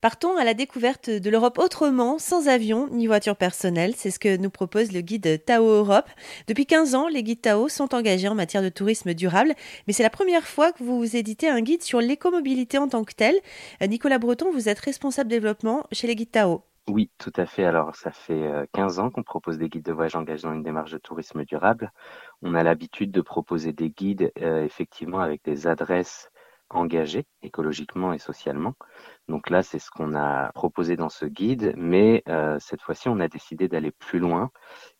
Partons à la découverte de l'Europe autrement, sans avion ni voiture personnelle. C'est ce que nous propose le guide Tao Europe. Depuis 15 ans, les guides Tao sont engagés en matière de tourisme durable, mais c'est la première fois que vous éditez un guide sur l'écomobilité en tant que telle. Euh, Nicolas Breton, vous êtes responsable développement chez les guides Tao. Oui, tout à fait. Alors, ça fait 15 euh, ans qu'on propose des guides de voyage engagés dans une démarche de tourisme durable. On a l'habitude de proposer des guides, euh, effectivement, avec des adresses engagés écologiquement et socialement. Donc là, c'est ce qu'on a proposé dans ce guide, mais euh, cette fois-ci, on a décidé d'aller plus loin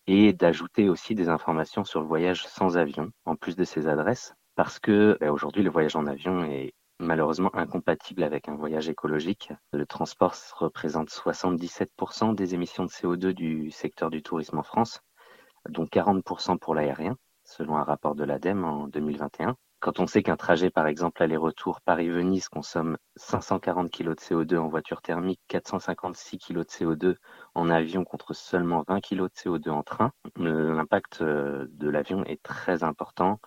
et d'ajouter aussi des informations sur le voyage sans avion, en plus de ces adresses, parce que bah, aujourd'hui, le voyage en avion est malheureusement incompatible avec un voyage écologique. Le transport représente 77% des émissions de CO2 du secteur du tourisme en France, dont 40% pour l'aérien, selon un rapport de l'ADEME en 2021. Quand on sait qu'un trajet, par exemple, aller-retour Paris-Venise consomme 540 kg de CO2 en voiture thermique, 456 kg de CO2 en avion contre seulement 20 kg de CO2 en train, l'impact euh, de l'avion est très important.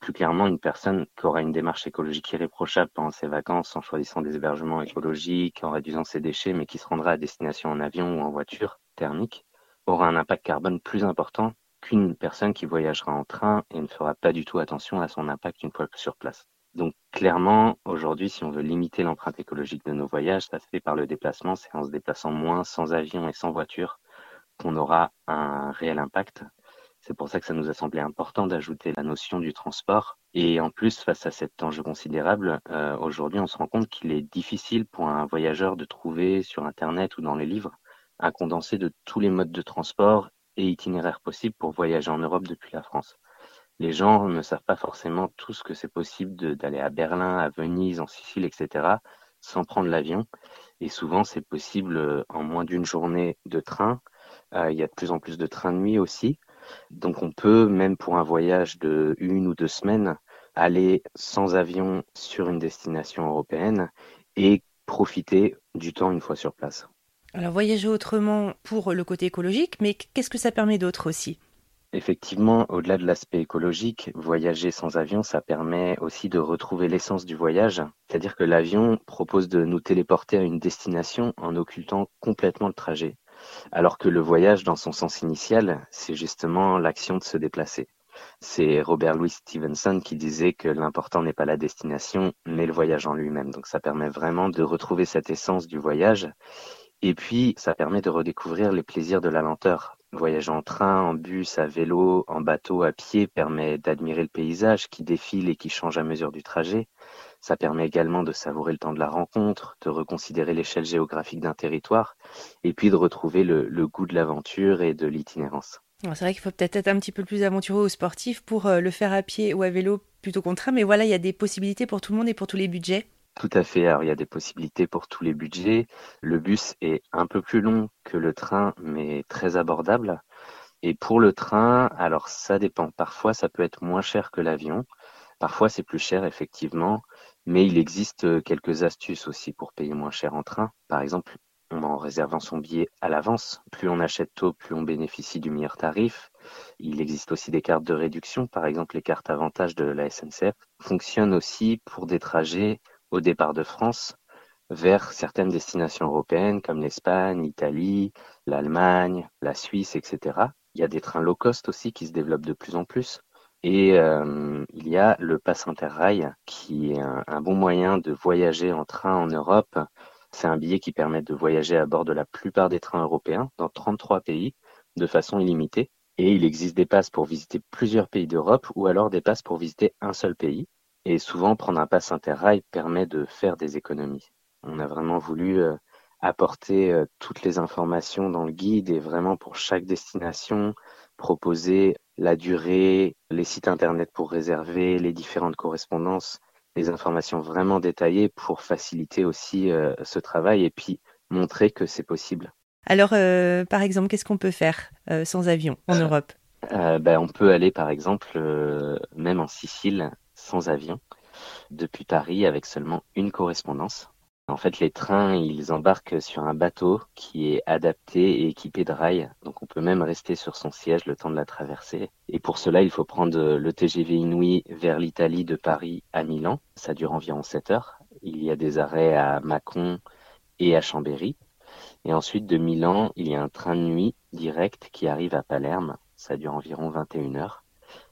Plus clairement, une personne qui aura une démarche écologique irréprochable pendant ses vacances en choisissant des hébergements écologiques, en réduisant ses déchets, mais qui se rendra à destination en avion ou en voiture thermique, aura un impact carbone plus important qu'une personne qui voyagera en train et ne fera pas du tout attention à son impact une fois sur place. Donc clairement, aujourd'hui, si on veut limiter l'empreinte écologique de nos voyages, ça se fait par le déplacement, c'est en se déplaçant moins sans avion et sans voiture qu'on aura un réel impact. C'est pour ça que ça nous a semblé important d'ajouter la notion du transport. Et en plus, face à cet enjeu considérable, euh, aujourd'hui, on se rend compte qu'il est difficile pour un voyageur de trouver sur Internet ou dans les livres un condensé de tous les modes de transport et itinéraires possibles pour voyager en Europe depuis la France. Les gens ne savent pas forcément tout ce que c'est possible d'aller à Berlin, à Venise, en Sicile, etc., sans prendre l'avion. Et souvent, c'est possible euh, en moins d'une journée de train. Euh, il y a de plus en plus de trains de nuit aussi. Donc, on peut, même pour un voyage de une ou deux semaines, aller sans avion sur une destination européenne et profiter du temps une fois sur place. Alors voyager autrement pour le côté écologique, mais qu'est-ce que ça permet d'autre aussi? Effectivement, au-delà de l'aspect écologique, voyager sans avion, ça permet aussi de retrouver l'essence du voyage. C'est-à-dire que l'avion propose de nous téléporter à une destination en occultant complètement le trajet. Alors que le voyage, dans son sens initial, c'est justement l'action de se déplacer. C'est Robert Louis Stevenson qui disait que l'important n'est pas la destination, mais le voyage en lui-même. Donc ça permet vraiment de retrouver cette essence du voyage et puis, ça permet de redécouvrir les plaisirs de la lenteur. Voyager en train, en bus, à vélo, en bateau, à pied permet d'admirer le paysage qui défile et qui change à mesure du trajet. Ça permet également de savourer le temps de la rencontre, de reconsidérer l'échelle géographique d'un territoire et puis de retrouver le, goût de l'aventure et de l'itinérance. C'est vrai qu'il faut peut-être être un petit peu plus aventureux ou sportif pour euh, le faire à pied ou à vélo plutôt qu'en train, mais voilà, il y a des possibilités pour tout le monde et pour tous les budgets. Tout à fait. Alors, il y a des possibilités pour tous les budgets. Le bus est un peu plus long que le train, mais très abordable. Et pour le train, alors ça dépend. Parfois, ça peut être moins cher que l'avion. Parfois, c'est plus cher, effectivement. Mais il existe quelques astuces aussi pour payer moins cher en train. Par exemple, en réservant son billet à l'avance. Plus on achète tôt, plus on bénéficie du meilleur tarif. Il existe aussi des cartes de réduction. Par exemple, les cartes avantages de la SNCF fonctionnent aussi pour des trajets au départ de France vers certaines destinations européennes comme l'Espagne, l'Italie, l'Allemagne, la Suisse, etc. Il y a des trains low cost aussi qui se développent de plus en plus. Et euh, il y a le Pass Interrail qui est un, bon moyen de voyager en train en Europe. C'est un billet qui permet de voyager à bord de la plupart des trains européens dans 33 pays de façon illimitée. Et il existe des passes pour visiter plusieurs pays d'Europe ou alors des passes pour visiter un seul pays. Et souvent, prendre un pass interrail permet de faire des économies. On a vraiment voulu euh, apporter euh, toutes les informations dans le guide et vraiment pour chaque destination proposer la durée, les sites internet pour réserver, les différentes correspondances, les informations vraiment détaillées pour faciliter aussi euh, ce travail et puis montrer que c'est possible. Alors, par exemple, qu'est-ce qu'on peut faire sans avion en Europe? ben, On peut aller, par exemple, même en Sicile, sans avion depuis Paris avec seulement une correspondance. En fait, les trains, ils embarquent sur un bateau qui est adapté et équipé de rails. Donc, on peut même rester sur son siège le temps de la traversée. Et pour cela, il faut prendre le TGV Inouï vers l'Italie de Paris à Milan. Ça dure environ 7 heures. Il y a des arrêts à Mâcon et à Chambéry. Et ensuite, de Milan, il y a un train de nuit direct qui arrive à Palerme. Ça dure environ 21 heures.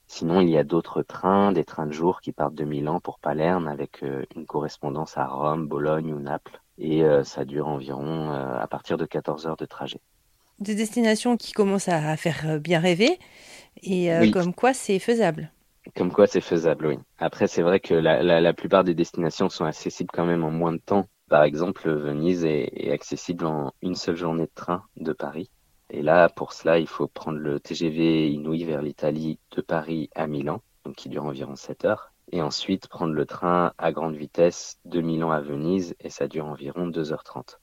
Sinon, il y a d'autres trains, des trains de jour qui partent de Milan pour Palerme avec euh, une correspondance à Rome, Bologne ou Naples. Et euh, ça dure environ euh, à partir de 14 heures de trajet. Des destinations qui commencent à faire bien rêver et comme quoi c'est faisable. Comme quoi c'est faisable, oui. Après, c'est vrai que la, la, la, plupart des destinations sont accessibles quand même en moins de temps. Par exemple, Venise est, est accessible en une seule journée de train de Paris. Et là, pour cela, il faut prendre le TGV Inouï vers l'Italie de Paris à Milan, donc qui dure environ 7 heures. Et ensuite, prendre le train à grande vitesse de Milan à Venise, et ça dure environ 2h30.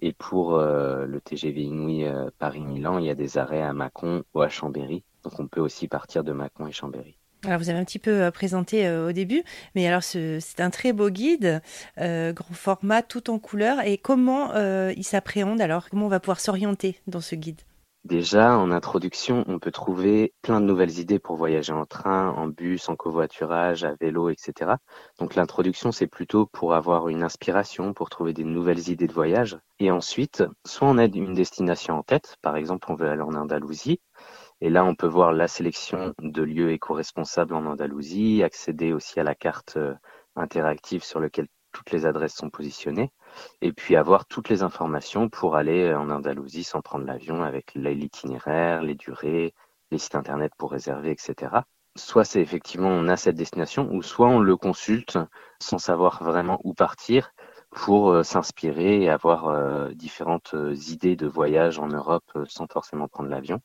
Et pour euh, le TGV Inouï euh, Paris-Milan, il y a des arrêts à Mâcon ou à Chambéry. Donc on peut aussi partir de Mâcon et Chambéry. Alors vous avez un petit peu euh, présenté au début, mais alors c'est un très beau guide, grand format, tout en couleur. Et comment il s'appréhende alors? Comment on va pouvoir s'orienter dans ce guide? Déjà, en introduction, on peut trouver plein de nouvelles idées pour voyager en train, en bus, en covoiturage, à vélo, etc. Donc l'introduction, c'est plutôt pour avoir une inspiration, pour trouver des nouvelles idées de voyage. Et ensuite, soit on a une destination en tête, par exemple, on veut aller en Andalousie, et là, on peut voir la sélection de lieux éco-responsables en Andalousie, accéder aussi à la carte euh, interactive sur laquelle toutes les adresses sont positionnées et puis avoir toutes les informations pour aller en Andalousie sans prendre l'avion avec l'itinéraire, les durées, les sites internet pour réserver, etc. Soit c'est effectivement on a cette destination ou soit on le consulte sans savoir vraiment où partir pour euh, s'inspirer et avoir euh, différentes euh, idées de voyage en Europe sans forcément prendre l'avion.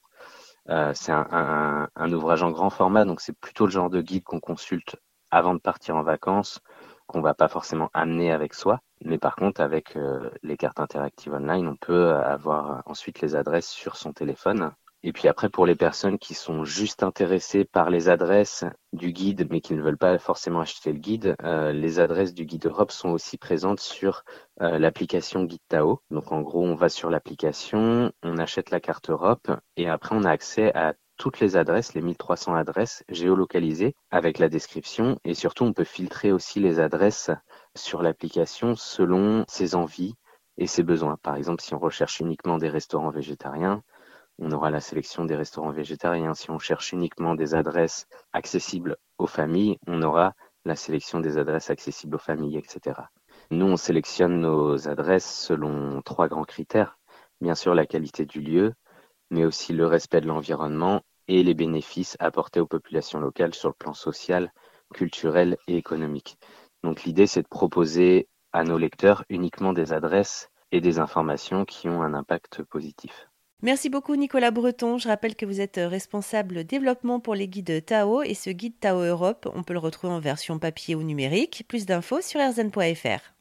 C'est un, ouvrage en grand format, donc c'est plutôt le genre de guide qu'on consulte avant de partir en vacances qu'on va pas forcément amener avec soi. Mais par contre, avec euh, les cartes interactives online, on peut avoir ensuite les adresses sur son téléphone. Et puis après, pour les personnes qui sont juste intéressées par les adresses du guide, mais qui ne veulent pas forcément acheter le guide, euh, les adresses du guide Europe sont aussi présentes sur euh, l'application Guide Tao. Donc en gros, on va sur l'application, on achète la carte Europe, et après on a accès à toutes les adresses, les 1300 adresses géolocalisées avec la description et surtout on peut filtrer aussi les adresses sur l'application selon ses envies et ses besoins. Par exemple, si on recherche uniquement des restaurants végétariens, on aura la sélection des restaurants végétariens. Si on cherche uniquement des adresses accessibles aux familles, on aura la sélection des adresses accessibles aux familles, etc. Nous, on sélectionne nos adresses selon trois grands critères. Bien sûr, la qualité du lieu, mais aussi le respect de l'environnement et les bénéfices apportés aux populations locales sur le plan social, culturel et économique. Donc l'idée, c'est de proposer à nos lecteurs uniquement des adresses et des informations qui ont un impact positif. Merci beaucoup Nicolas Breton. Je rappelle que vous êtes responsable développement pour les guides Tao et ce guide Tao Europe, on peut le retrouver en version papier ou numérique. Plus d'infos sur rzn.fr.